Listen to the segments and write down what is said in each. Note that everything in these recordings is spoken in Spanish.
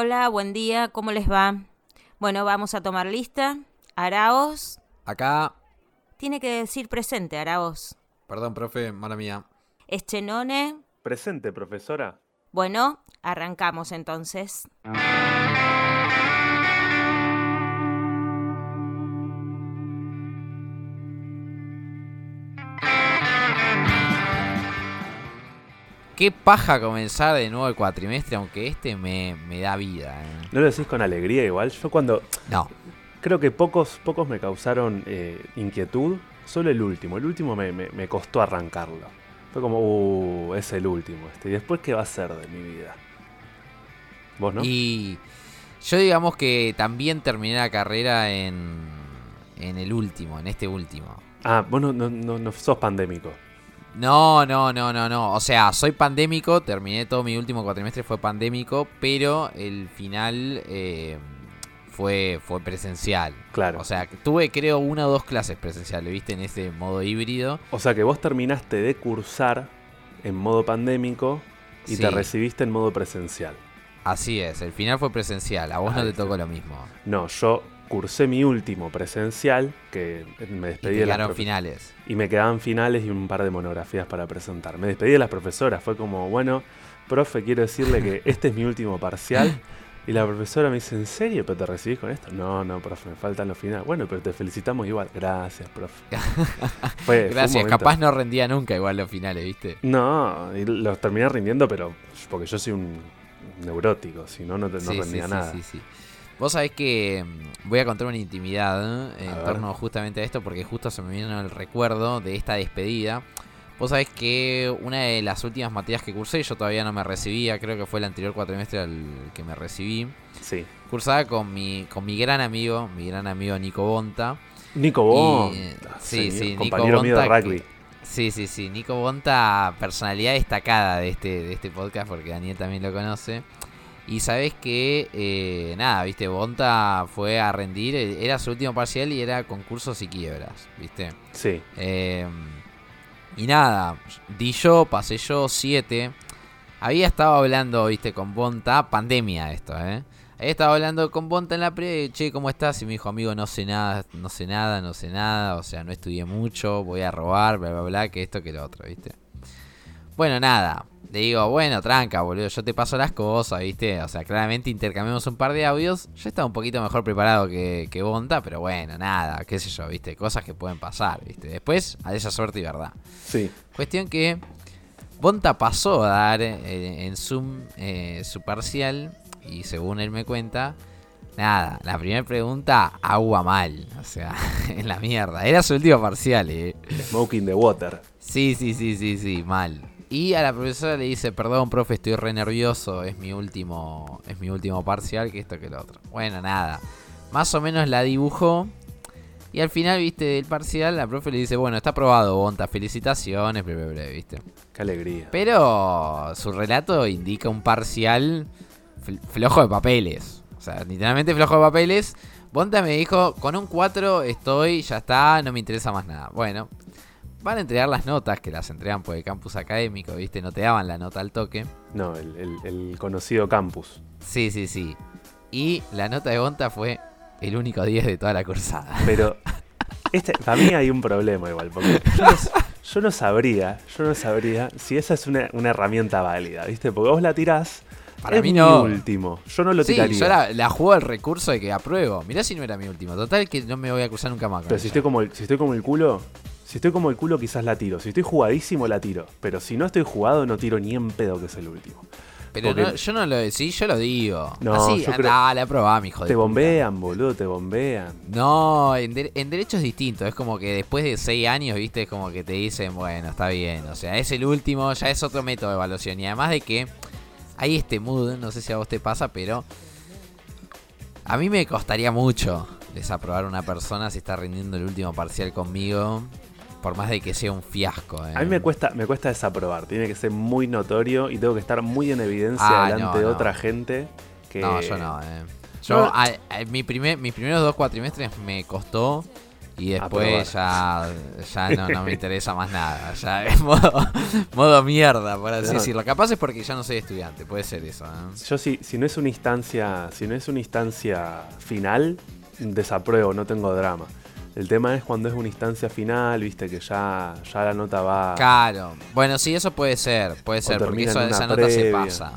Hola, buen día, ¿cómo les va? Bueno, vamos a tomar lista. Araos. Acá. Tiene que decir presente, Araos. Perdón, profe, mala mía. Eschenone. Presente, profesora. Bueno, arrancamos entonces. Qué paja comenzar de nuevo el cuatrimestre, aunque este me, me da vida. ¿eh? ¿No lo decís con alegría igual? Yo cuando... No. Creo que pocos, pocos me causaron eh, inquietud. Solo el último. El último me, me- me costó arrancarlo. Fue como, uh, es el último este. ¿Y después qué va a ser de mi vida? ¿Vos no? Y yo digamos que también terminé la carrera en, en el último, en este último. Ah, vos no, no, no, no sos pandémico. No, no, no, no, no. O sea, soy pandémico, terminé todo mi último cuatrimestre, fue pandémico, pero el final eh, fue, fue presencial. Claro. O sea, tuve creo una o dos clases presenciales, viste, en ese modo híbrido. O sea que vos terminaste de cursar en modo pandémico y Sí. te recibiste en modo presencial. Así es, el final fue presencial, a vos no te tocó lo mismo. No, yo cursé mi último presencial, que me Y despedí te de las finales. Y me quedaban finales y un par de monografías para presentar. Me despedí de las profesoras. Fue como, bueno, profe, quiero decirle que este es mi último parcial. Y la profesora me dice, ¿en serio? ¿Pero te recibís con esto? No, no, profe, me faltan los finales. Bueno, pero te felicitamos igual. Gracias, profe. Fue- Gracias, capaz no rendía nunca igual los finales, viste. No, y los terminé rindiendo, pero porque yo soy un neurótico. Si no, no, te- no Sí, rendía sí, nada. sí, sí, sí. Vos sabés que mm, voy a contar una intimidad ¿eh? A en ver. torno justamente a esto, porque justo se me vino el recuerdo de esta despedida. Vos sabés que una de las últimas materias que cursé, yo todavía no me recibía, creo que fue el anterior cuatrimestre al que me recibí. Sí. Cursaba con mi, con mi gran amigo, mi gran amigo Nico Bonta. Nico Bon, Y, sí, sí, Nico compañero mío de Bonta, rugby. que- Sí, sí, sí. Nico Bonta, personalidad destacada de este, de este podcast, porque Daniel también lo conoce. Y sabes que, eh, nada, viste, Bonta fue a rendir, eh, era su último parcial y era concursos y quiebras, viste. Sí. Eh, y nada, di yo, pasé yo, 7. Había estado hablando, viste, con Bonta, pandemia esto, ¿eh? Había estado hablando con Bonta en la pre, che, ¿cómo estás? Y me dijo, amigo, no sé nada, no sé nada, no sé nada, o sea, no estudié mucho, voy a robar, bla, bla, bla, que esto, que lo otro, viste. Bueno, nada, le digo, bueno, tranca, boludo, yo te paso las cosas, viste. O sea, claramente intercambiamos un par de audios. Yo estaba un poquito mejor preparado que, que Bonta, pero bueno, nada, qué sé yo, viste, cosas que pueden pasar, viste. Después, a esa suerte y verdad. Sí. Cuestión que Bonta pasó a dar eh, en Zoom eh, su parcial y según él me cuenta, nada, la primera pregunta, agua mal, o sea, en la mierda. Era su último parcial, eh. Smoking the water. Sí, sí, sí, sí, sí, mal. Y a la profesora le dice, perdón, profe, estoy re nervioso, es mi último, es mi último parcial, que esto que lo otro. Bueno, nada. Más o menos la dibujó. Y al final, viste, del parcial, la profe le dice, bueno, está aprobado, Bonta, felicitaciones, bla, bla, bla, viste. Qué alegría. Pero su relato indica un parcial fl- flojo de papeles. O sea, literalmente flojo de papeles. Bonta me dijo, con un 4 estoy, ya está, no me interesa más nada. Bueno, van a entregar las notas, que las entregan por el campus académico, ¿viste? No te daban la nota al toque. No, el, el- el conocido campus. Sí, sí, sí. Y la nota de Bonta fue el único 10 de toda la cursada. Pero este, para mí hay un problema igual, porque yo no, s- yo no sabría, yo no sabría si esa es una, una herramienta válida, ¿viste? Porque vos la tirás, Para es mí mi no. último, yo no lo Sí, tiraría. yo la, la juego al recurso de que apruebo. Mirá si no era mi último. Total que no me voy a cruzar nunca más con Pero si ella. estoy, como el, si estoy como el culo, si estoy como el culo quizás la tiro. Si estoy jugadísimo la tiro. Pero si no estoy jugado no tiro ni en pedo que es el último. Pero Porque- no- yo no lo decí, yo lo digo. No, Así, yo creo- dale, aprobá, mi hijo de Te puta. bombean, boludo, te bombean. No, en, de- en derecho es distinto. Es como que después de seis años, viste, es como que te dicen, bueno, está bien. O sea, es el último, ya es otro método de evaluación. Y además de que hay este mood, no sé si a vos te pasa, pero a mí me costaría mucho desaprobar a una persona si está rindiendo el último parcial conmigo. Por más de que sea un fiasco. ¿eh? A mí me cuesta, me cuesta desaprobar. Tiene que ser muy notorio y tengo que estar muy en evidencia Ah, delante no, de no. otra gente. Que... No, yo no, eh. Yo, No. a- a- mi primer, mis primeros dos cuatrimestres me costó Y después ya, ya no, no me interesa más nada. Ya es modo, modo mierda, por así No. decirlo. Capaz es porque ya no soy estudiante, puede ser eso. ¿eh? Yo si, si no es una instancia, si no es una instancia final, desapruebo, no tengo drama. El tema es cuando es una instancia final, viste que ya, ya la nota va. Claro. Bueno, sí, eso puede ser, puede ser, porque eso, esa nota se pasa.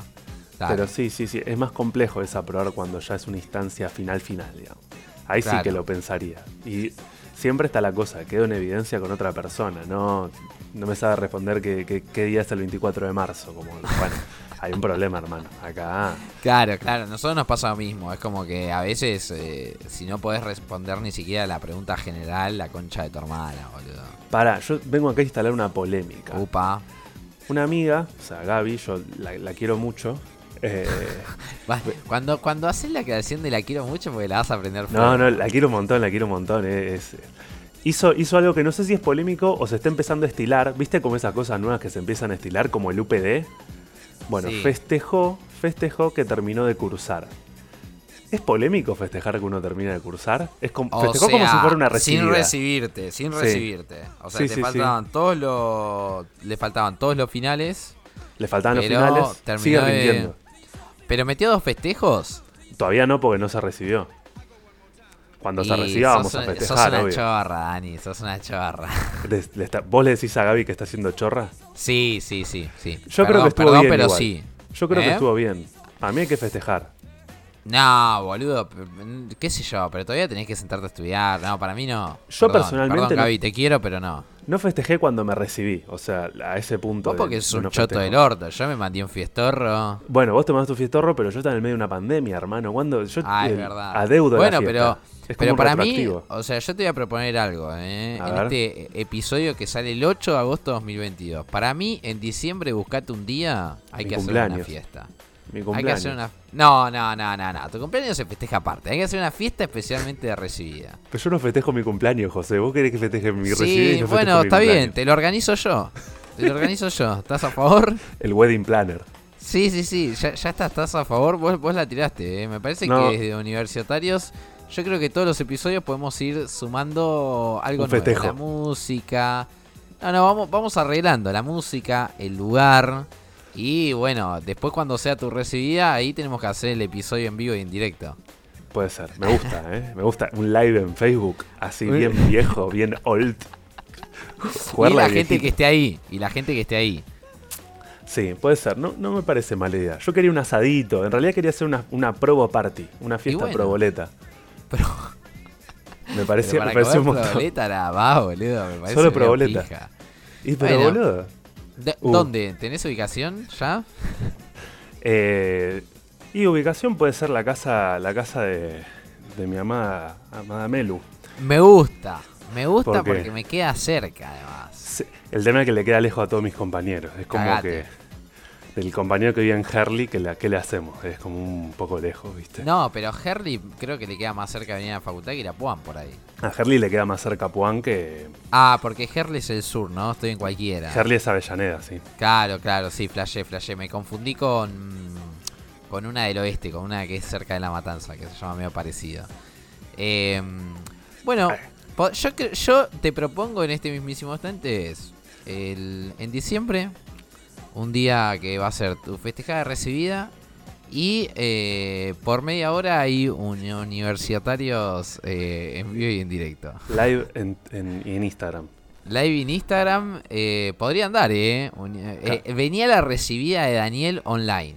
Claro. Pero sí, sí, sí, es más complejo desaprobar cuando ya es una instancia final final, digamos. Ahí sí que lo pensaría. Y siempre está la cosa, quedo en evidencia con otra persona, no, no me sabe responder qué día es el 24 de marzo, como bueno, hay un problema, hermano. Acá Claro, claro, nosotros nos pasa lo mismo. Es como que a veces, eh, si no podés responder ni siquiera la pregunta general, la concha de tu hermana, boludo. Para, yo vengo acá a instalar una polémica. Upa. Una amiga, o sea, Gaby, yo la, la quiero mucho. eh, Cuando, cuando haces la creación de la quiero mucho, porque la vas a aprender no, no, la quiero un montón, la quiero un montón. eh, es- hizo, hizo algo que no sé si es polémico o se está empezando a estilar. ¿Viste como esas cosas nuevas que se empiezan a estilar, como el UPD? Bueno, Sí. festejó, festejó que terminó de cursar. ¿Es polémico festejar que uno termina de cursar? Es como, O festejó como si fuera una recibida. Sin recibirte, sin Sí. recibirte. O sea, Sí, te faltaban todos los. Le faltaban todos los finales. Le faltaban los finales, sigue de- rindiendo. Pero metió dos festejos. Todavía no porque no se recibió. Cuando se reciba vamos a festejar, Sos una obvio. chorra, Dani, sos una chorra. Le- le está- ¿Vos le decís a Gaby que está haciendo chorra? Sí, sí, sí, sí. Yo creo que estuvo perdón, bien pero igual. sí. Yo creo que ¿Eh? estuvo bien. A mí hay que festejar. No, boludo, qué sé yo, pero todavía tenés que sentarte a estudiar. No, para mí no. Yo Perdón, personalmente Perdón, no- Gaby, te quiero, pero no. No festejé cuando me recibí, o sea, a ese punto. Vos porque de un no choto festejo. del orto. Yo me mandé un fiestorro. Bueno, vos te mandaste tu fiestorro, pero yo estaba en el medio de una pandemia, hermano. Cuando yo Ah, es eh, verdad. adeudo bueno, la pero, es pero para mí, o sea, yo te voy a proponer algo. ¿eh? A En ver. este episodio que sale el 8 de agosto de 2022. Para mí, en diciembre, buscate un día, hay Mi que hacer una cumpleaños. fiesta. Mi Hay que cumpleaños. hacer una. No, no, no, no, no. Tu cumpleaños se festeja aparte. Hay que hacer una fiesta especialmente de recibida. Pero yo no festejo mi cumpleaños, José. Vos querés que festeje mi recibida Sí, yo festejo bueno, está bien. cumpleaños. Te lo organizo yo. Te lo organizo yo. ¿Estás a favor? El wedding planner. Sí, sí, sí. Ya, ya estás, estás a favor. Vos, vos la tiraste. ¿eh? Me parece No. que desde universitarios. Yo creo que todos los episodios podemos ir sumando algo nuevo. La música. No, no, vamos, vamos arreglando la música, el lugar. Y bueno, después cuando sea tu recibida, ahí tenemos que hacer el episodio en vivo y en directo. Puede ser. Me gusta, ¿eh? Me gusta. Un live en Facebook, así bien viejo, bien old. y la gente que esté ahí. Y la gente que esté ahí. Sí, puede ser. No, no me parece mala idea. Yo quería un asadito. En realidad quería hacer una, una probo party. Una fiesta bueno. proboleta. Me parecía, me parecía un montón. proboleta la va, boludo. Me parece Solo proboleta. pija. Y pero Bueno. boludo. Uh. ¿Dónde? ¿Tenés ubicación ya? Eh, y ubicación puede ser la casa, la casa de, de mi amada, amada Melu. Me gusta. Me gusta porque me queda cerca, además. El tema es que le queda lejos a todos mis compañeros. Es como Cagate. que. Del compañero que vive en Herley, que la, ¿qué le hacemos? Es como un poco lejos, ¿viste? No, pero Herley creo que le queda más cerca de venir a la facultad que Irapuán por ahí. A Herley le queda más cerca Puan que. Ah, porque Herley es el sur, ¿no? Estoy en cualquiera. Herley es Avellaneda, sí. Claro, claro, sí, flashé, flashé. Me confundí con, con una del oeste, con una que es cerca de La Matanza, que se llama medio parecido. Eh, bueno, yo, yo te propongo en este mismísimo instante es el, en diciembre, un día que va a ser tu festejada de recibida y eh, por media hora hay uni- universitarios eh, en vivo y en directo. Live en, en, en Instagram. Live en Instagram eh, podría andar, ¿eh? Un- eh, Venía la recibida de Daniel online.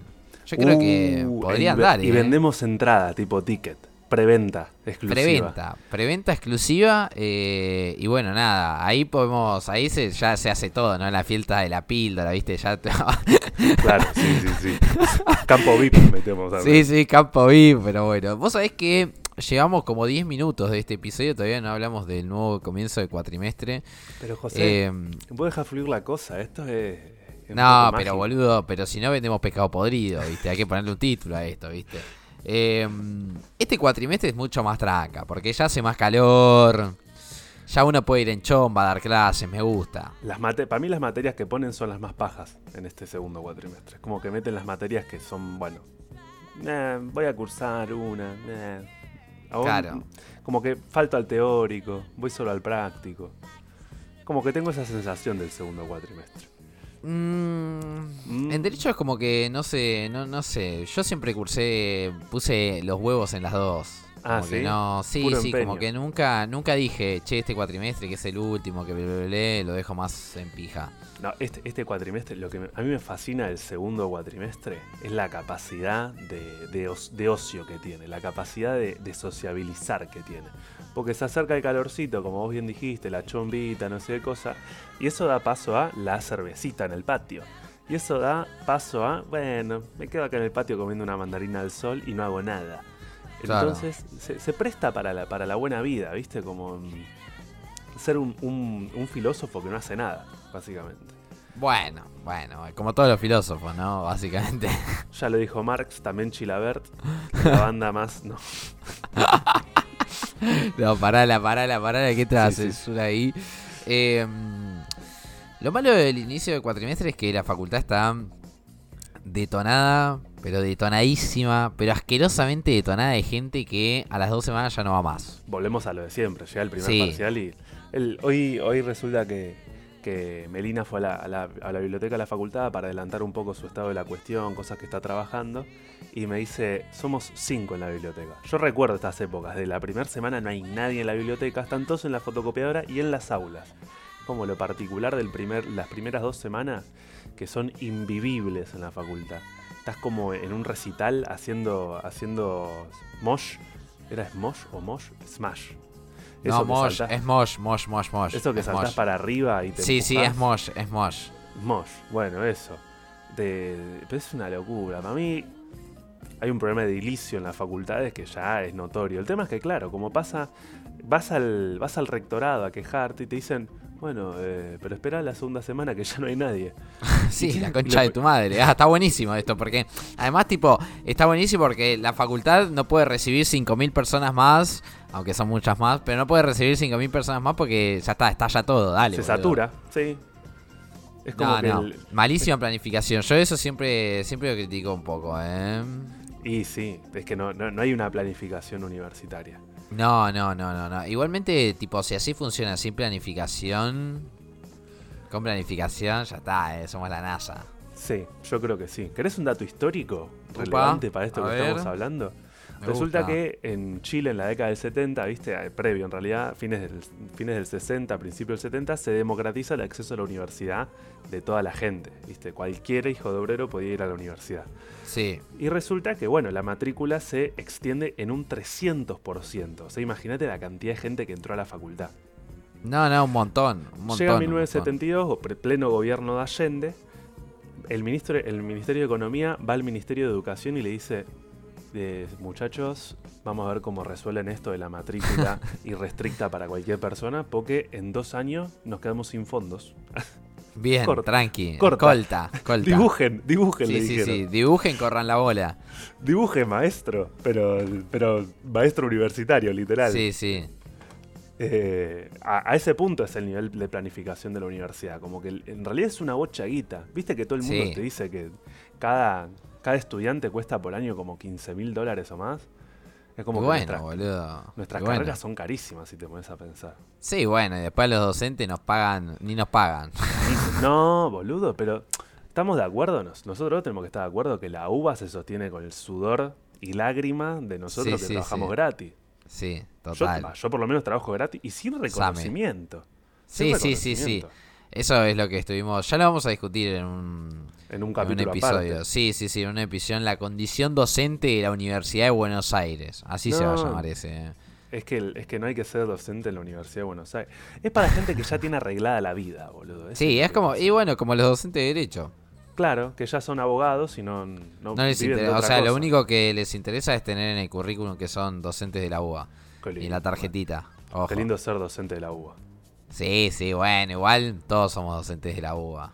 Yo creo que Uh, podría y andar, Y vendemos entrada, tipo ticket. Preventa, exclusiva. Preventa, preventa exclusiva eh, y bueno, nada, ahí podemos, ahí se, ya se hace todo, ¿no? La fiesta de la píldora, ¿viste? Ya te- Claro, sí, sí, sí. Campo VIP metemos a sí, sí, campo VIP, pero bueno. Vos sabés que llevamos como 10 minutos de este episodio, todavía no hablamos del nuevo comienzo de cuatrimestre. Pero José, Eh, ¿puedo dejar fluir la cosa? Esto es. es No, pero mágico. boludo, pero si no vendemos pescado podrido, ¿viste? Hay que ponerle un título a esto, ¿viste? Eh, este cuatrimestre es mucho más tranca, porque ya hace más calor, ya uno puede ir en chomba a dar clases, me gusta. Las mate para mí las materias que ponen son las más pajas en este segundo cuatrimestre. Es como que meten las materias que son, bueno, voy a cursar una, vos, Claro. Como que falto al teórico, voy solo al práctico. Como que tengo esa sensación del segundo cuatrimestre. Mm. En derecho es como que, no sé, no, no sé. Yo siempre cursé, puse los huevos en las dos. Ah, Como que ¿sí? no, sí, Puro sí, empeño. como que nunca, nunca dije, che, este cuatrimestre que es el último, que bla, lo dejo más en pija. No, este, este cuatrimestre, lo que me- a mí me fascina del segundo cuatrimestre es la capacidad de, de os- de ocio que tiene, la capacidad de, de sociabilizar que tiene. Porque se acerca el calorcito, como vos bien dijiste, la chombita, no sé qué cosa, y eso da paso a la cervecita en el patio. Y eso da paso a, bueno, me quedo acá en el patio comiendo una mandarina al sol y no hago nada. Claro. Entonces se, se presta para la, para la buena vida, ¿viste? Como mm, ser un, un- un filósofo que no hace nada, básicamente. Bueno, bueno, como todos los filósofos, ¿no? Básicamente. Ya lo dijo Marx, también Chilabert, la banda más. No. No, parala, parala, parala, ¿qué te Sí, haces sí. censura ahí? Eh, lo malo del inicio del cuatrimestre es que la facultad está detonada, pero detonadísima, pero asquerosamente detonada de gente que a las dos semanas ya no va más. Volvemos a lo de siempre, llega el primer Sí. parcial y. el- hoy, hoy resulta que, que Melina fue a la, a la- a la biblioteca de la facultad para adelantar un poco su estado de la cuestión, cosas que está trabajando. Y me dice, somos cinco en la biblioteca. Yo recuerdo estas épocas, de la primera semana no hay nadie en la biblioteca, están todos en la fotocopiadora y en las aulas. Como lo particular de primer, las primeras dos semanas, que son invivibles en la facultad. Estás como en un recital haciendo, haciendo mosh. ¿Era Smosh o mosh? Smash. No, Mosh, saltás- es Mosh, Mosh, Mosh, Mosh. eso que es saltás Mosh. para arriba y te Sí, sí, es Mosh, es Mosh. Mosh, bueno, eso. De, pero es una locura. Para mí hay un problema de edilicio en las facultades que ya es notorio. El tema es que, claro, como pasa, vas al, vas al rectorado a quejarte y te dicen, bueno, eh, pero espera la segunda semana que ya no hay nadie. Sí, la concha de tu madre. Ah, está buenísimo esto, porque además, tipo, está buenísimo porque la facultad no puede recibir 5.000 personas más, aunque son muchas más, pero no puede recibir 5.000 personas más porque ya está, está ya todo, dale. Se boludo. satura, sí. Es como No, que no, el- malísima planificación. Yo eso siempre, siempre lo critico un poco, ¿eh? Y sí, es que no, no, no hay una planificación universitaria. No, no, no, no, no. Igualmente, tipo, si así funciona sin planificación, con planificación, ya está, ¿eh? somos la NASA. Sí, yo creo que sí. ¿Querés un dato histórico Upa, relevante para esto que ver. estamos hablando? Me Resulta gusta. que en Chile, en la década del 70, ¿viste? Eh, previo en realidad, fines del, fines del 60, principios del 70, se democratiza el acceso a la universidad de toda la gente, ¿viste? Cualquier hijo de obrero podía ir a la universidad. Sí, Y resulta que, bueno, la matrícula se extiende en un 300%. O sea, imagínate la cantidad de gente que entró a la facultad. No, no, un montón. Un montón Llega un montón. 1972, o pre- pleno gobierno de Allende. El, ministro, el Ministerio de Economía va al Ministerio de Educación y le dice: eh, Muchachos, vamos a ver cómo resuelven esto de la matrícula irrestricta para cualquier persona, porque en dos años nos quedamos sin fondos. Bien, Corta, tranqui. corta. Colta, colta. Dibujen, dibujen, le Sí, sí, dijeron. sí. Dibujen, corran la bola. Dibuje, maestro, pero, pero maestro universitario, literal. Sí, sí. Eh, a, a ese punto es el nivel de planificación de la universidad. Como que en realidad es una bocha guita. Viste que todo el mundo Sí. te dice que cada, cada estudiante cuesta por año como 15 mil dólares o más. Es como Y que bueno, nuestra- boludo. nuestras Y bueno. carreras son carísimas si te pones a pensar. Sí, bueno, y después los docentes nos pagan, ni nos pagan. No, boludo, pero estamos de acuerdo. Nos- nosotros tenemos que estar de acuerdo que la uva se sostiene con el sudor y lágrima de nosotros Sí, que sí, trabajamos gratis. Sí, total. yo por lo menos trabajo gratis y sin reconocimiento. Sin Sí, sí, sí, sí. Eso es lo que estuvimos. Ya lo vamos a discutir en un, En un en un capítulo episodio. aparte. Sí, sí, sí, en un episodio. La condición docente de la Universidad de Buenos Aires. Así se va a llamar ese. eh. Es que, es que no hay que ser docente en la Universidad de Buenos Aires. Es para gente que ya tiene arreglada la vida, boludo. Ese Sí, es como. Y bueno, como los docentes de Derecho. Claro, que ya son abogados y no, no, No les interesa. O sea, lo único que les interesa es tener en el currículum que son docentes de la UBA. Qué Y lindo, la tarjetita. Ojo. Qué lindo ser docente de la UBA. Sí, sí, bueno, igual todos somos docentes de la UBA.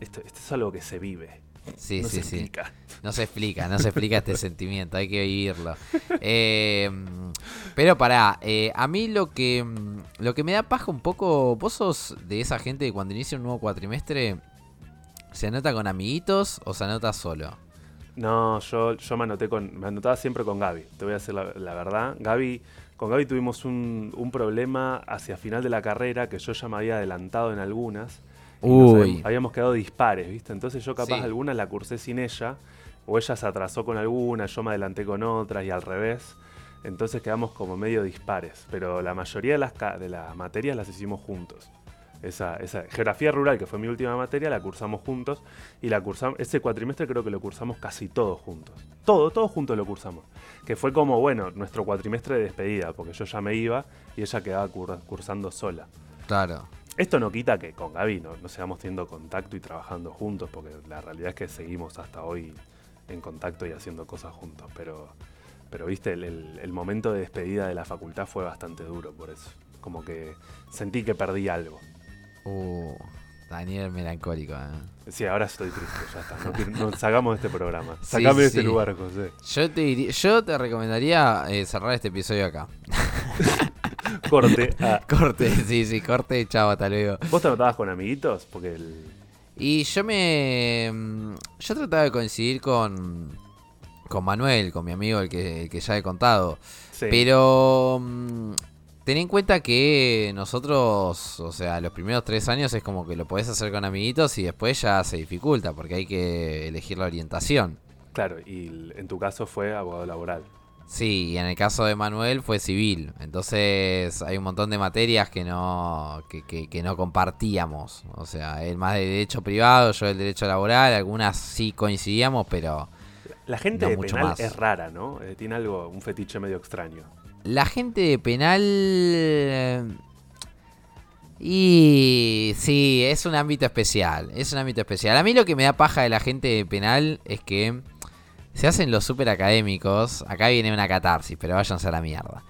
Esto, esto es algo que se vive. Sí, no sí, se sí. explica. No se explica, no se explica este sentimiento, hay que vivirlo. Eh, pero pará, eh, a mí lo que, lo que me da paja un poco, vos sos de esa gente que cuando inicia un nuevo cuatrimestre, ¿se anota con amiguitos o se anota solo? No, yo, yo me anoté con. Me anotaba siempre con Gaby. Te voy a decir la, la verdad. Gaby, con Gaby tuvimos un, un problema hacia final de la carrera que yo ya me había adelantado en algunas. Uy. habíamos, quedado dispares, ¿viste? Entonces yo capaz Sí. algunas la cursé sin ella. O ella se atrasó con alguna, yo me adelanté con otras y al revés. Entonces quedamos como medio dispares. Pero la mayoría de las, de las materias las hicimos juntos. Esa, esa geografía rural, que fue mi última materia, la cursamos juntos. Y la cursamos, ese cuatrimestre creo que lo cursamos casi todos juntos. Todo, todos juntos lo cursamos. Que fue como, bueno, nuestro cuatrimestre de despedida, porque yo ya me iba y ella quedaba cur- cursando sola. Claro. Esto no quita que con Gaby no, no sigamos teniendo contacto y trabajando juntos, porque la realidad es que seguimos hasta hoy en contacto y haciendo cosas juntos. Pero, pero viste, el, el- el momento de despedida de la facultad fue bastante duro por eso. Como que sentí que perdí algo. Uh, Daniel melancólico, ¿eh? Sí, ahora estoy triste, ya está. No, quiero- no, sacamos de este programa. Sí, Sacame de este sí. lugar, José. Yo te, diría- yo te recomendaría eh, cerrar este episodio acá. Corte. Ah, Corte, sí, sí, corte, chao, hasta luego. ¿Vos te anotabas con amiguitos? Porque el... Y yo me. mm, Yo trataba de coincidir con. Con Manuel, con mi amigo, el que, el que ya he contado. Sí. Pero. Ten en cuenta que nosotros, o sea, los primeros tres años es como que lo podés hacer con amiguitos y después ya se dificulta porque hay que elegir la orientación. Claro, y en tu caso fue abogado laboral. Sí, y en el caso de Manuel fue civil. Entonces hay un montón de materias que no, que, que- que no compartíamos. O sea, él más de derecho privado, yo del derecho laboral. Algunas sí coincidíamos, pero La gente No de mucho penal más. es rara, ¿no? Eh, tiene algo, un fetiche medio extraño. La gente de penal... eh, Y sí, es un ámbito especial. Es un ámbito especial. A mí lo que me da paja de la gente de penal es que se hacen los super académicos. Acá viene una catarsis, pero váyanse a la mierda.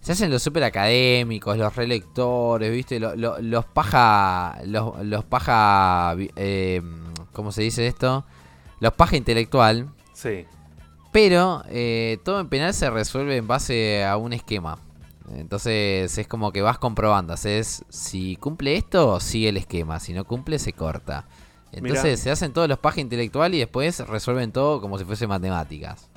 Se hacen los super académicos, los relectores, ¿viste? Lo- lo- los paja. Los, los paja. eh, ¿Cómo se dice esto? Los paja intelectual. Sí. Pero eh, todo en penal se resuelve en base a un esquema. Entonces es como que vas comprobando. Haces, si cumple esto, sigue el esquema. Si no cumple, se corta. Entonces Mirá. se hacen todos los paja intelectual y después resuelven todo como si fuese matemáticas.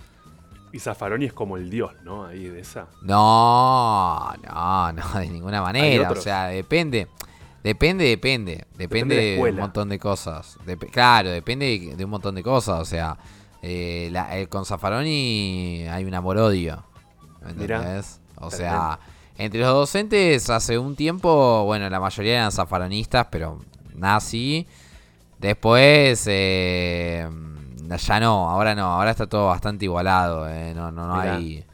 Y Zaffaroni es como el dios, ¿no? Ahí de esa. No, no, no, de ninguna manera. O sea, depende. Depende, depende. Depende de un montón de cosas. Dep- claro, depende de, de un montón de cosas. O sea, eh, la- eh, con Zaffaroni hay un amor-odio. ¿me Mirá, ¿Entendés? O sea, entre los docentes hace un tiempo, bueno, la mayoría eran zafaronistas, pero nazi. Después, eh, ya no, ahora no, ahora está todo bastante igualado. eh, no, no, no hay.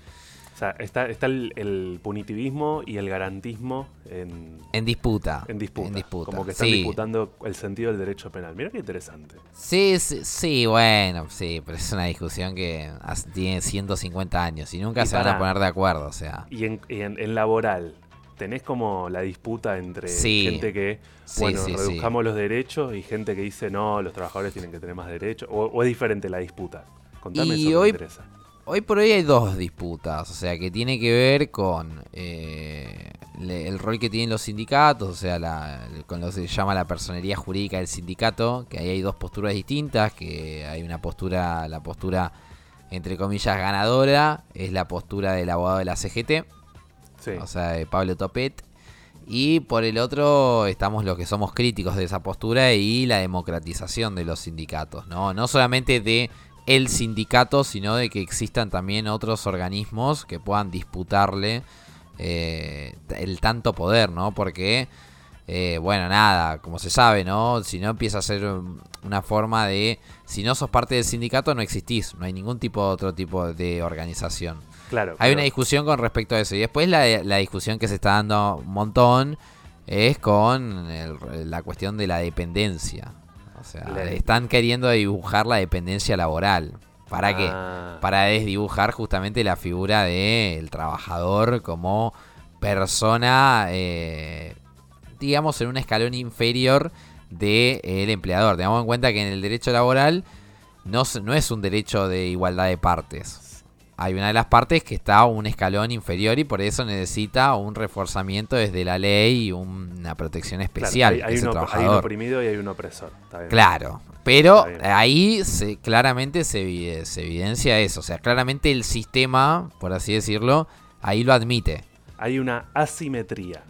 O sea, está, está el, el punitivismo y el garantismo en, En disputa. en disputa. En disputa. Como que están sí. disputando el sentido del derecho penal. Mira qué interesante. Sí, sí, sí, bueno, sí, pero es una discusión que tiene 150 años y nunca Y se van a poner de acuerdo, o sea. Y en, y en- en laboral, tenés como la disputa entre Sí. gente que, bueno, sí, sí. reduzcamos los derechos y gente que dice, no, los trabajadores tienen que tener más derechos. O, o es diferente la disputa. Contame Y eso, hoy- me interesa. Hoy por hoy hay dos disputas, o sea, que tiene que ver con eh, le- el rol que tienen los sindicatos, o sea, la- con lo que se llama la personería jurídica del sindicato, que ahí hay dos posturas distintas, que hay una postura, la postura entre comillas ganadora, es la postura del abogado de la CGT, Sí. o sea, de Pablo Topet. Y por el otro estamos los que somos críticos de esa postura y la democratización de los sindicatos, ¿no? No solamente de el sindicato, sino de que existan también otros organismos que puedan disputarle eh, el tanto poder, ¿no? Porque, eh, bueno, nada, como se sabe, ¿no? Si no empieza a ser una forma de, si no sos parte del sindicato no existís, no hay ningún tipo de otro tipo de organización. Claro. Hay una discusión con respecto a eso. Y después la, la discusión que se está dando un montón es con el- la cuestión de la dependencia. Sea, están queriendo dibujar la dependencia laboral. ¿Para qué? Ah, Para desdibujar justamente la figura del trabajador como persona, eh, digamos, en un escalón inferior del empleador. Tengamos en cuenta que en el derecho laboral no, no es un derecho de igualdad de partes. Hay una de las partes que está un escalón inferior y por eso necesita un reforzamiento desde la ley y una protección especial. Claro, hay, ese uno, hay, un oprimido y hay un opresor. Claro, pero ahí se, claramente se evidencia eso. O sea, claramente el sistema, por así decirlo, ahí lo admite. Hay una asimetría.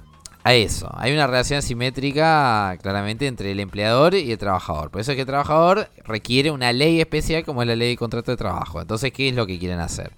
A eso. Hay una relación simétrica claramente entre el empleador y el trabajador. Por eso es que el trabajador requiere una ley especial como es la ley de contrato de trabajo. Entonces, ¿qué es lo que quieren hacer?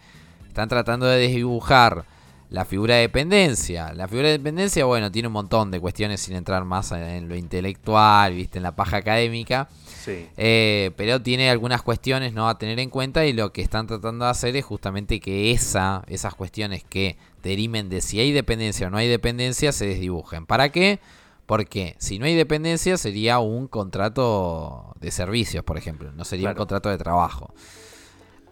Están tratando de desdibujar la figura de dependencia. La figura de dependencia, bueno, tiene un montón de cuestiones sin entrar más en lo intelectual, viste, en la paja académica. Sí. Eh, pero tiene algunas cuestiones no a tener en cuenta y lo que están tratando de hacer es justamente que esa, esas cuestiones que derimen de si hay dependencia o no hay dependencia se desdibujen. ¿Para qué? Porque si no hay dependencia sería un contrato de servicios, por ejemplo, no sería un contrato de trabajo.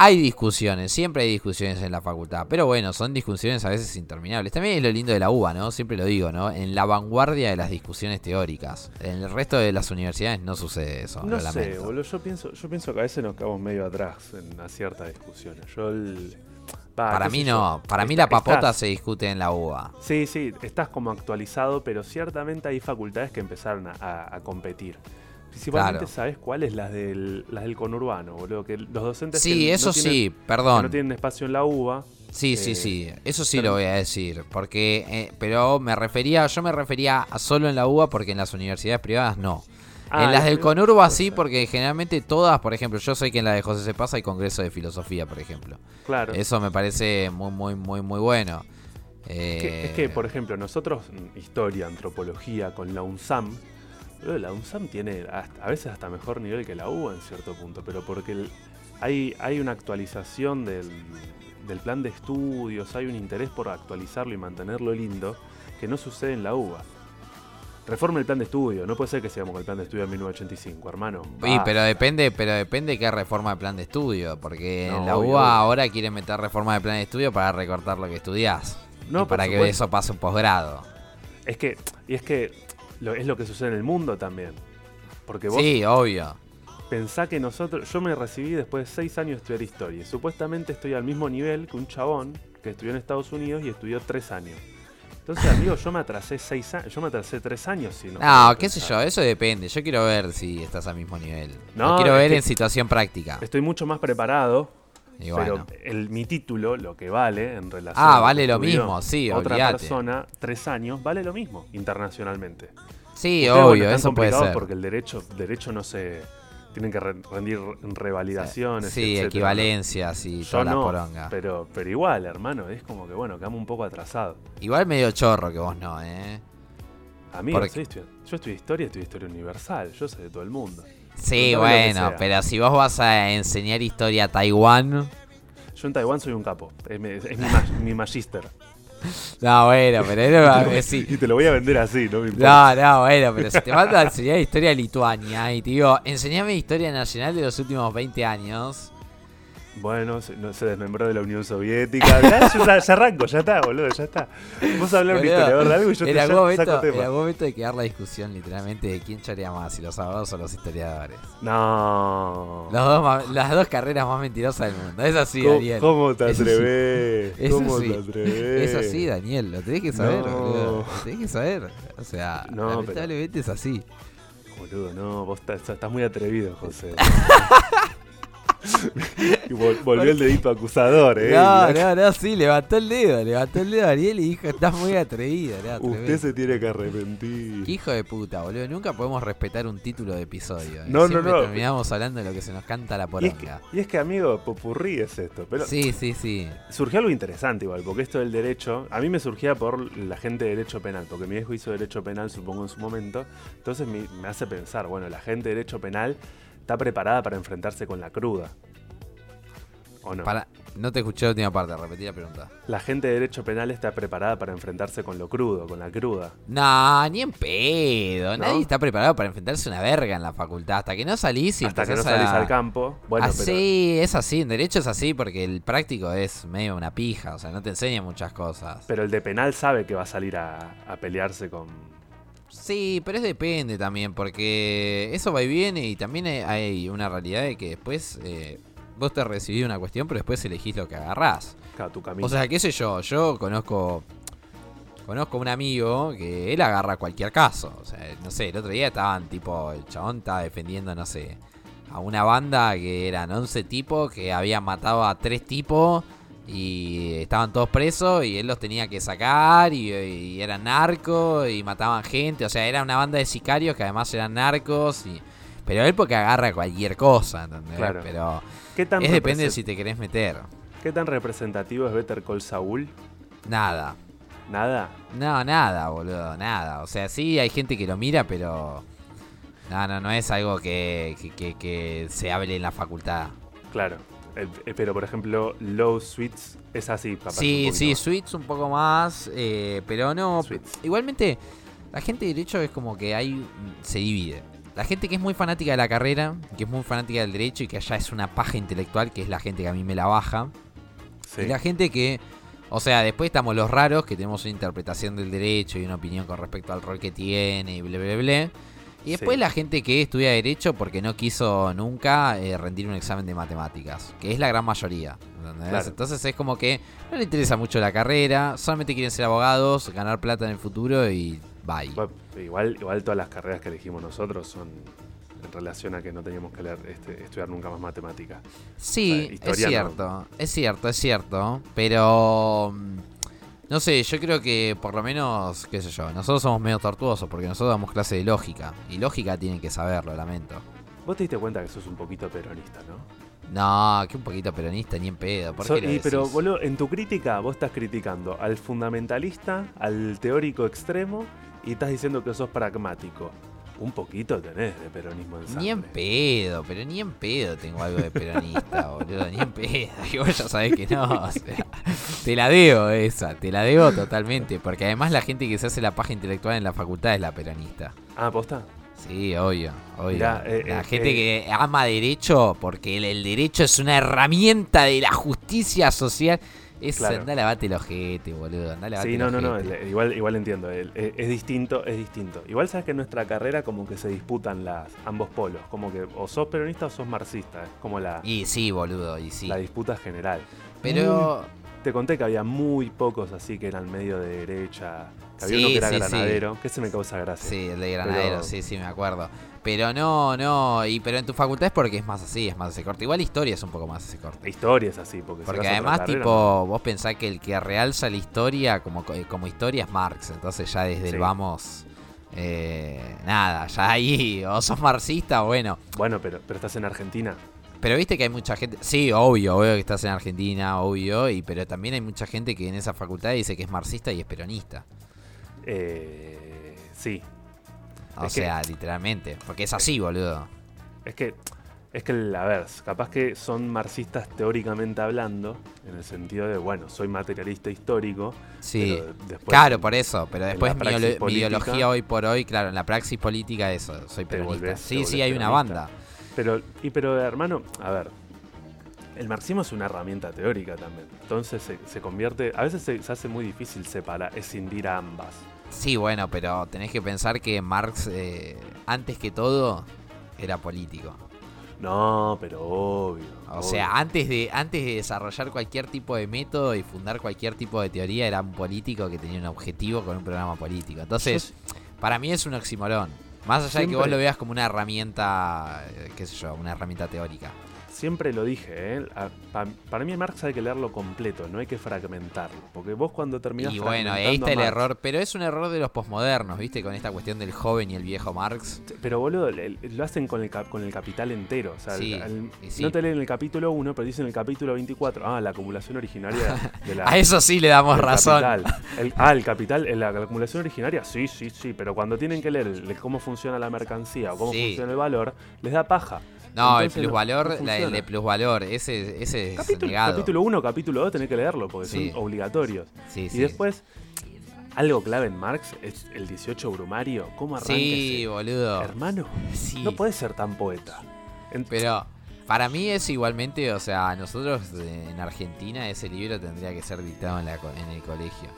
Hay discusiones, siempre hay discusiones en la facultad, pero bueno, son discusiones a veces interminables. También es lo lindo de la UBA, ¿no? Siempre lo digo, ¿no? En la vanguardia de las discusiones teóricas. En el resto de las universidades no sucede eso. No lo sé, boludo. Yo pienso, yo pienso que a veces nos quedamos medio atrás en ciertas discusiones. Yo el- Para mí no, para mí la papota estás- se discute en la UBA. Sí, sí, estás como actualizado, pero ciertamente hay facultades que empezaron a, a- competir. Principalmente, Claro. ¿sabes cuáles? Las del, las del conurbano, boludo. Que los docentes que Sí, no eso tienen- sí, que perdón. no tienen espacio en la UBA. Sí, sí, eh, sí, eso sí pero- lo voy a decir, porque eh, pero me refería, yo me refería a solo en la UBA porque en las universidades privadas no. Ah, en las del eh, Conurba puede sí, ser. porque generalmente todas, por ejemplo, yo sé que en la de José Se Pasa hay congreso de filosofía, por ejemplo. Claro. Eso me parece muy, muy, muy, muy bueno. Es que, es que, por ejemplo, nosotros, mm, historia, antropología, con la UNSAM, la UNSAM tiene hasta- a veces hasta mejor nivel que la UBA en cierto punto, pero porque el- hay, hay una actualización del, del plan de estudios, hay un interés por actualizarlo y mantenerlo lindo que no sucede en la UBA. Reforma el plan de estudio, no puede ser que sigamos con el plan de estudio de 1985, hermano. Sí, pero depende, pero depende qué reforma de plan de estudio, porque No, la obvio, UBA obvio. ahora quieren meter reforma de plan de estudio para recortar lo que estudiás. No, y para que eso pase un posgrado. Es que, y es que lo- es lo que sucede en el mundo también. Porque vos Sí, obvio. Pensá que nosotros, yo me recibí después de seis años de estudiar historia. y Supuestamente estoy al mismo nivel que un chabón que estudió en Estados Unidos y estudió tres años. Entonces, amigo, yo me atrasé seis años, yo me atrasé tres años si no. No, qué sé yo, eso depende. Yo quiero ver si estás al mismo nivel. No, Lo quiero ver en situación práctica. Estoy mucho más preparado, Y bueno. pero el, mi título, lo que vale en relación. Ah, vale lo mismo, sí, Otra olvídate. persona, tres años, vale lo mismo internacionalmente. Sí, Ustedes, obvio, eso puede ser. Porque el derecho, derecho no se. Tienen que re- rendir revalidaciones. Sí, equivalencias y Yo toda la poronga. pero, pero igual, hermano, es como que bueno, quedamos un poco atrasados. Igual medio chorro que vos no, ¿eh? Porque- sí, estudio- yo estudio historia, estudio historia universal, yo sé de todo el mundo. Sí, bueno, pero si vos vas a enseñar historia a Taiwán. Yo en Taiwán soy un capo, es, mi- es mi magister. No, bueno, pero era sí. Y te lo voy a vender así, no me importa. No, no, bueno, pero si te mando a enseñar historia de Lituania y te digo, enseñame historia nacional de los últimos 20 años. Bueno, se, no, se desmembró de la Unión Soviética. Ya, ya, arranco, ya está, boludo, ya está. Vos hablar un historiador de algo y yo te en, algún momento, saco en tema. algún momento hay que dar la discusión literalmente de quién chorea más, si los abogados o los historiadores. No. Los dos ma- las dos carreras más mentirosas del mundo. Es así, ¿Cómo, Daniel. cómo te atreves? Es ¿Cómo así. te atreves? Es así, Daniel, lo tenés que saber, No. boludo. Lo tenés que saber. O sea, No, pero- lamentablemente es así. Boludo, no, vos estás, estás muy atrevido, José. y vol- volvió el dedito acusador, eh. No, no, no, sí, levantó el dedo, levantó el dedo Daniel y dijo, estás muy que Usted se tiene que arrepentir. Qué hijo de puta, boludo. Nunca podemos respetar un título de episodio. ¿eh? No, no, Siempre no. terminamos hablando de lo que se nos canta la Y es, que, poronga. y es que, amigo, popurrí es esto. Pero Sí, sí, sí. surgió algo interesante igual, porque esto del derecho, a mí me surgía por la gente de derecho penal, porque mi viejo hizo derecho penal, supongo, en su momento. Entonces me, me hace pensar, bueno, la gente de derecho penal está preparada para enfrentarse con la cruda. ¿O no? Para, no te escuché la última parte, repetí la pregunta. La gente de derecho penal está preparada para enfrentarse con lo crudo, con la cruda. No, ni en pedo. ¿No? Nadie está preparado para enfrentarse a una verga en la facultad. Hasta que no salís y Hasta que no salís a- al campo. Bueno, pero así, es así. En derecho es así porque el práctico es medio una pija. O sea, no te enseña muchas cosas. Pero el de penal sabe que va a salir a, a pelearse con. Sí, pero es depende también, porque eso va y viene y también hay- una realidad de que después, eh, vos te recibís una cuestión, pero después elegís lo que agarrás. Claro, tu camino. O sea, qué sé yo, yo conozco conozco un amigo que él agarra cualquier caso. O sea, no sé, el otro día estaban tipo, el chabón estaba defendiendo, no sé, a una banda que eran 11 tipos que habían matado a tres tipos y estaban todos presos y él los tenía que sacar y, y eran narcos y mataban gente. O sea, era una banda de sicarios que además eran narcos y... Pero él porque agarra cualquier cosa, ¿entendés? Claro. Pero ¿Qué tan, es depende de si te querés meter. ¿Qué tan representativo es Better Call Saul? Nada. Nada. No, nada, boludo, nada. O sea, sí hay gente que lo mira, pero... No, no, no es algo que, que, que- que se hable en la facultad. Claro. Eh, eh, pero por ejemplo, Low Sweets es así, capaz. Sí, sí, Suites un poco más, eh, pero no. Sweets. Igualmente, la gente de derecho es como que hay. se divide. La gente que es muy fanática de la carrera, que es muy fanática del derecho y que allá es una paja intelectual, que es la gente que a mí me la baja. Sí. Y la gente que. O sea, después estamos los raros, que tenemos una interpretación del derecho y una opinión con respecto al rol que tiene y bla, bla, bla. Y después Sí. la gente que estudia derecho porque no quiso nunca eh, rendir un examen de matemáticas, que es la gran mayoría. Claro. Entonces es como que no le interesa mucho la carrera, solamente quieren ser abogados, ganar plata en el futuro y bye. Igual, igual todas las carreras que elegimos nosotros son en relación a que no teníamos que leer, este, estudiar nunca más matemática. Sí, O sea, es no. cierto, es cierto, es cierto, pero mm, no sé, yo creo que por lo menos, qué sé yo, nosotros somos medio tortuosos porque nosotros damos clase de lógica y lógica tienen que saberlo, lamento. Vos te diste cuenta que sos un poquito peronista, ¿no? No, que un poquito peronista ni en pedo, ¿por So- qué lo y, pero, boludo, en tu crítica vos estás criticando al fundamentalista, al teórico extremo y estás diciendo que sos pragmático. Un poquito tenés de peronismo en sangre. Ni en pedo, pero ni en pedo tengo algo de peronista, boludo, ni en pedo. Y vos ya sabés que no, o sea, te la debo esa, te la debo totalmente, porque además la gente que se hace la paja intelectual en la facultad es la peronista. Ah, ¿posta? Sí, obvio, obvio. Mirá, eh, la eh, gente eh. que ama derecho, porque el, el derecho es una herramienta de la justicia social. Es Claro. andá a lavate el ojete, boludo. Andá a lavate Sí, no, no, no, ojete. igual, igual entiendo. es, es distinto, es distinto. Igual sabes que en nuestra carrera como que se disputan las ambos polos. Como que o sos peronista o sos marxista. Es como la, Y sí, boludo, y sí. la disputa general. Pero Te conté que había muy pocos así que eran medio de derecha. Que había Sí, uno que era sí, sí. granadero. Que se me causa gracia. Sí, el de Granadero, Pero- sí, sí, me acuerdo. Pero no, no, y pero en tu facultad es porque es más así, es más ese corte. Igual historia es un poco más ese corte. Historias así. Porque, Porque además, carrera, tipo, no. vos pensás que el que realza la historia como, co- como historia es Marx. Entonces ya desde Sí. el vamos, eh, nada, ya ahí, o sos marxista, bueno. Bueno, pero, pero estás en Argentina. Pero viste que hay mucha gente, sí, obvio, obvio que estás en Argentina, obvio, y pero también hay mucha gente que en esa facultad dice que es marxista y es peronista. Eh, sí. O Es que- sea, literalmente, porque es así, boludo. Es que, es que, a ver, capaz que son marxistas teóricamente hablando, en el sentido de, bueno, soy materialista histórico. Sí. después Claro, por eso, pero después mi, política- ideología hoy por hoy, claro, en la praxis política eso, soy peronista. volvés- sí, sí, hay una banda. Pero, y pero, hermano, a ver, el marxismo es una herramienta teórica también. Entonces se, se convierte, a veces se, se hace muy difícil separar, escindir a ambas. Sí, bueno, pero tenés que pensar que Marx, eh, antes que todo, era político. No, pero obvio. O obvio. sea, antes de, antes de desarrollar cualquier tipo de método y fundar cualquier tipo de teoría, era un político que tenía un objetivo con un programa político. Entonces, para mí es un oximorón. Más allá de que vos lo veas como una herramienta, eh, qué sé yo, una herramienta teórica. Siempre lo dije, ¿eh? A- pa- para mí Marx hay que leerlo completo, no hay que fragmentarlo. Porque vos cuando terminás Y bueno, ahí está el Marx- error, pero es un error de los posmodernos, ¿viste? Con esta cuestión del joven y el viejo Marx. Pero boludo, lo hacen con el, con el capital entero. O sea, Sí, el- sí. no te leen el capítulo 1, pero dicen el capítulo 24. Ah, la acumulación originaria de la. A eso sí le damos razón. capital. El- ah, el capital, la acumulación originaria, sí, sí, sí. Pero cuando tienen que leer cómo funciona la mercancía o cómo Sí. funciona el valor, les da paja. No, el plusvalor, no la- el de plusvalor, ese, ese es Capítulo, negado. capítulo 1, capítulo 2 tenés que leerlo porque Sí. son obligatorios. Sí, Y sí. después, algo clave en Marx es el 18 brumario. ¿Cómo arranca Sí, ese? boludo. Hermano, Sí. no puedes ser tan poeta. Pero para mí es igualmente, o sea, nosotros eh, en Argentina ese libro tendría que ser dictado en, la en el colegio.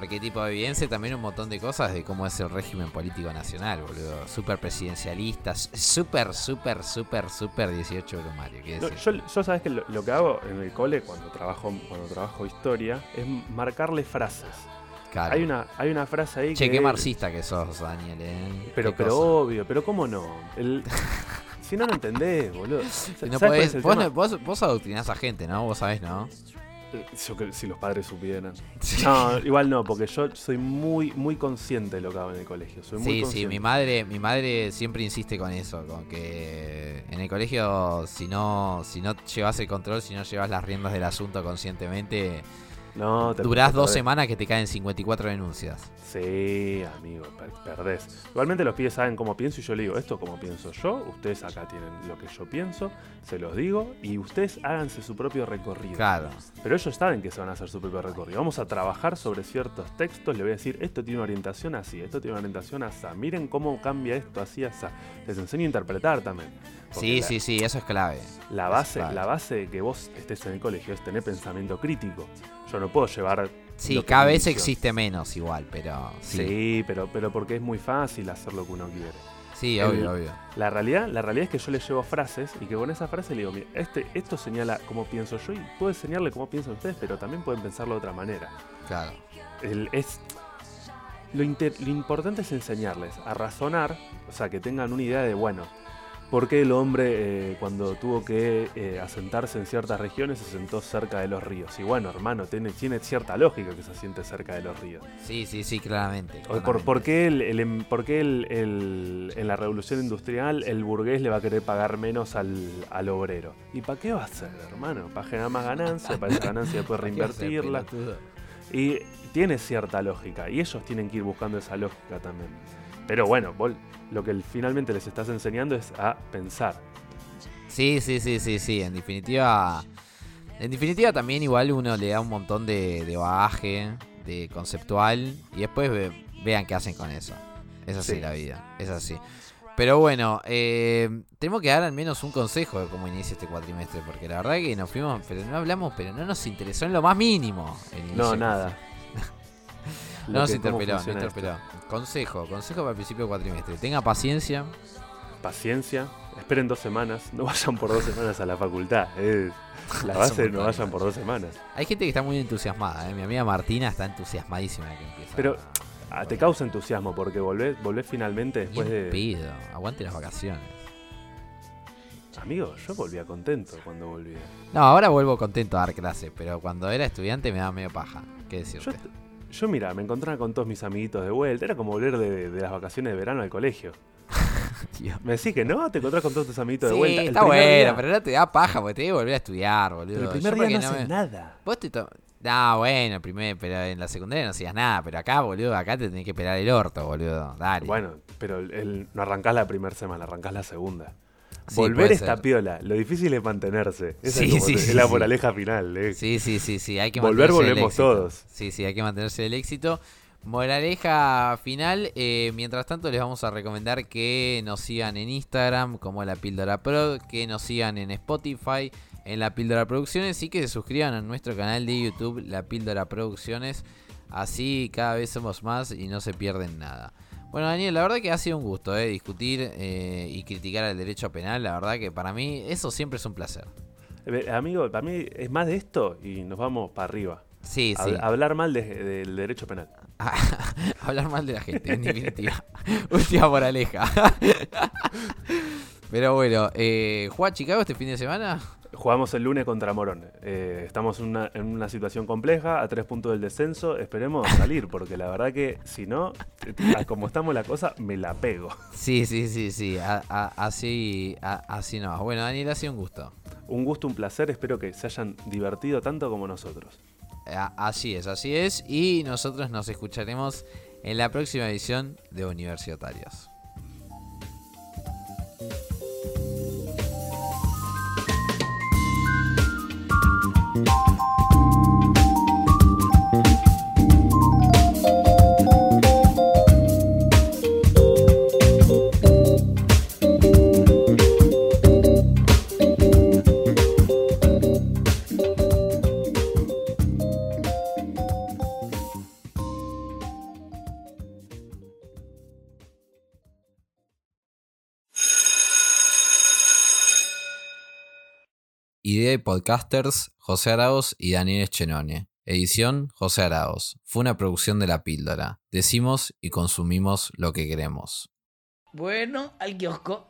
Porque tipo evidencia también un montón de cosas de cómo es el régimen político nacional, boludo. Súper presidencialista, súper, súper, súper, súper 18 brumario. yo, yo sabes que lo, lo que hago en el cole cuando trabajo, cuando trabajo historia es marcarle frases. Claro. Hay una, hay una frase ahí Che, que. qué marxista que sos, Daniel, eh. Pero, pero cosa. obvio, pero cómo no. El- si no, no entendés, boludo. Si ¿Sabes no podés- vos, vos, vos adoctrinás a gente, ¿no? Vos sabés, ¿no? Yo que- si los padres supieran. No, igual no, porque yo soy muy, muy consciente de lo que hago en el colegio. Soy muy Sí, sí, mi madre, mi madre siempre insiste con eso, con que en el colegio si no, si no llevas el control, si no llevas las riendas del asunto conscientemente, No, te durás te dos semanas que te caen 54 denuncias. Sí, amigo, per- perdés. Igualmente los pibes saben cómo pienso y yo le digo, esto como pienso yo, ustedes acá tienen lo que yo pienso, se los digo y ustedes háganse su propio recorrido. Claro. Pero ellos saben que se van a hacer su propio recorrido. Vamos a trabajar sobre ciertos textos, le voy a decir, esto tiene una orientación así, esto tiene una orientación así. Miren cómo cambia esto así, así. Les enseño a interpretar también. Sí, la- sí, sí, eso es clave. La base, clave. la base de que vos estés en el colegio es tener pensamiento crítico. Yo no puedo llevar. Sí, cada vez existe menos igual, pero sí. Sí, Sí, pero, pero porque es muy fácil hacer lo que uno quiere. Obvio, El- obvio. La realidad, la realidad es que yo le llevo frases y que con esa frase le digo, mira, este, esto señala cómo pienso yo y puedo enseñarle cómo piensan ustedes, pero también pueden pensarlo de otra manera. Claro. El- es, lo importante es enseñarles a razonar, o sea, que tengan una idea de, bueno, por qué el hombre eh, cuando tuvo que eh, asentarse en ciertas regiones se sentó cerca de los ríos. Y bueno, hermano, tiene, tiene cierta lógica que se siente cerca de los ríos. Sí, sí, sí, claramente. Por, qué, el- el em- por qué el- en la revolución industrial el burgués le va a querer pagar menos al, al obrero? ¿Y para qué va a hacer, hermano? Para generar más ganancia, para esa ganancia después ¿Qué hacer, reinvertirla. Y tiene cierta lógica. Y ellos tienen que ir buscando esa lógica también. Pero bueno, vos lo que finalmente les estás enseñando es a pensar. Sí, sí, sí, sí, sí. En definitiva. En definitiva también igual uno le da un montón de, de bagaje, de conceptual. Y después ve- vean qué hacen con eso. Es así Sí. la vida. Es así. Pero bueno, eh, tenemos que dar al menos un consejo de cómo inicia este cuatrimestre. Porque la verdad que nos fuimos, pero no hablamos, pero no nos interesó en lo más mínimo. el No, nada. No nos interpeló, no funciona esto. interpeló. Consejo, consejo para el principio del cuatrimestre. Tenga paciencia. Paciencia. Esperen dos semanas. No vayan por dos semanas a la facultad. Es la base no vayan por dos semanas. Hay gente que está muy entusiasmada, ¿eh? Mi amiga Martina está entusiasmadísima de que empieza. Pero ah, te causa entusiasmo porque volvés, volvés finalmente después de... pedo, aguante las vacaciones. Amigo, yo volvía contento cuando volví. No, ahora vuelvo contento a dar clases, pero cuando era estudiante me daba medio paja. ¿Qué decirte? yo mira, me encontraba con todos mis amiguitos de vuelta. Era como volver de, de las vacaciones de verano al colegio. Me decís que no, te encontrás con todos tus amiguitos de vuelta. El está bueno, día- pero no te da paja porque te que volver a estudiar, boludo. pero el primer Yo día no porque haces me- nada. Vos te to- No, bueno, el primer, pero en la secundaria no hacías nada, pero acá, boludo, acá te tenés que pelar el orto, boludo. Dale. Bueno, pero el- el- no arrancás la primera semana, arrancás la segunda. Sí, Volver esta ser. piola. Lo difícil es mantenerse. Esa Sí, es, como sí, es la moraleja final. eh. Sí, sí, sí, sí, hay que Volver volvemos todos. Sí, sí, hay que mantenerse del éxito. Moraleja final, eh, mientras tanto les vamos a recomendar que nos sigan en Instagram como La Píldora Pro, que nos sigan en Spotify, en La Píldora Producciones y que se suscriban a nuestro canal de YouTube La Píldora Producciones. Así cada vez somos más y no se pierden nada. Bueno, Daniel, la verdad que ha sido un gusto eh, discutir eh, y criticar el derecho penal. La verdad que para mí eso siempre es un placer. Eh, Amigo, para mí es más de esto y nos vamos para arriba. Sí, Hab- sí. Hablar mal de- del derecho penal. hablar mal de la gente, en definitiva. Última moraleja. Pero bueno, eh, ¿juega Chicago este fin de semana? Jugamos el lunes contra Morón. Eh, estamos en una, en una situación compleja, a tres puntos del descenso. Esperemos salir, porque la verdad que si no, como estamos la cosa, me la pego. Sí, sí, sí, sí. a- a- así, a- así no. Bueno, Daniel, ha sido un gusto. Un gusto, un placer. Espero que se hayan divertido tanto como nosotros. Así es, así es. Y nosotros nos escucharemos en la próxima edición de Universitarios. Podcasters José Araos y Daniel Chenone. Edición José Araos. Fue una producción de La Píldora. Decimos y consumimos lo que queremos. Bueno, al kiosco.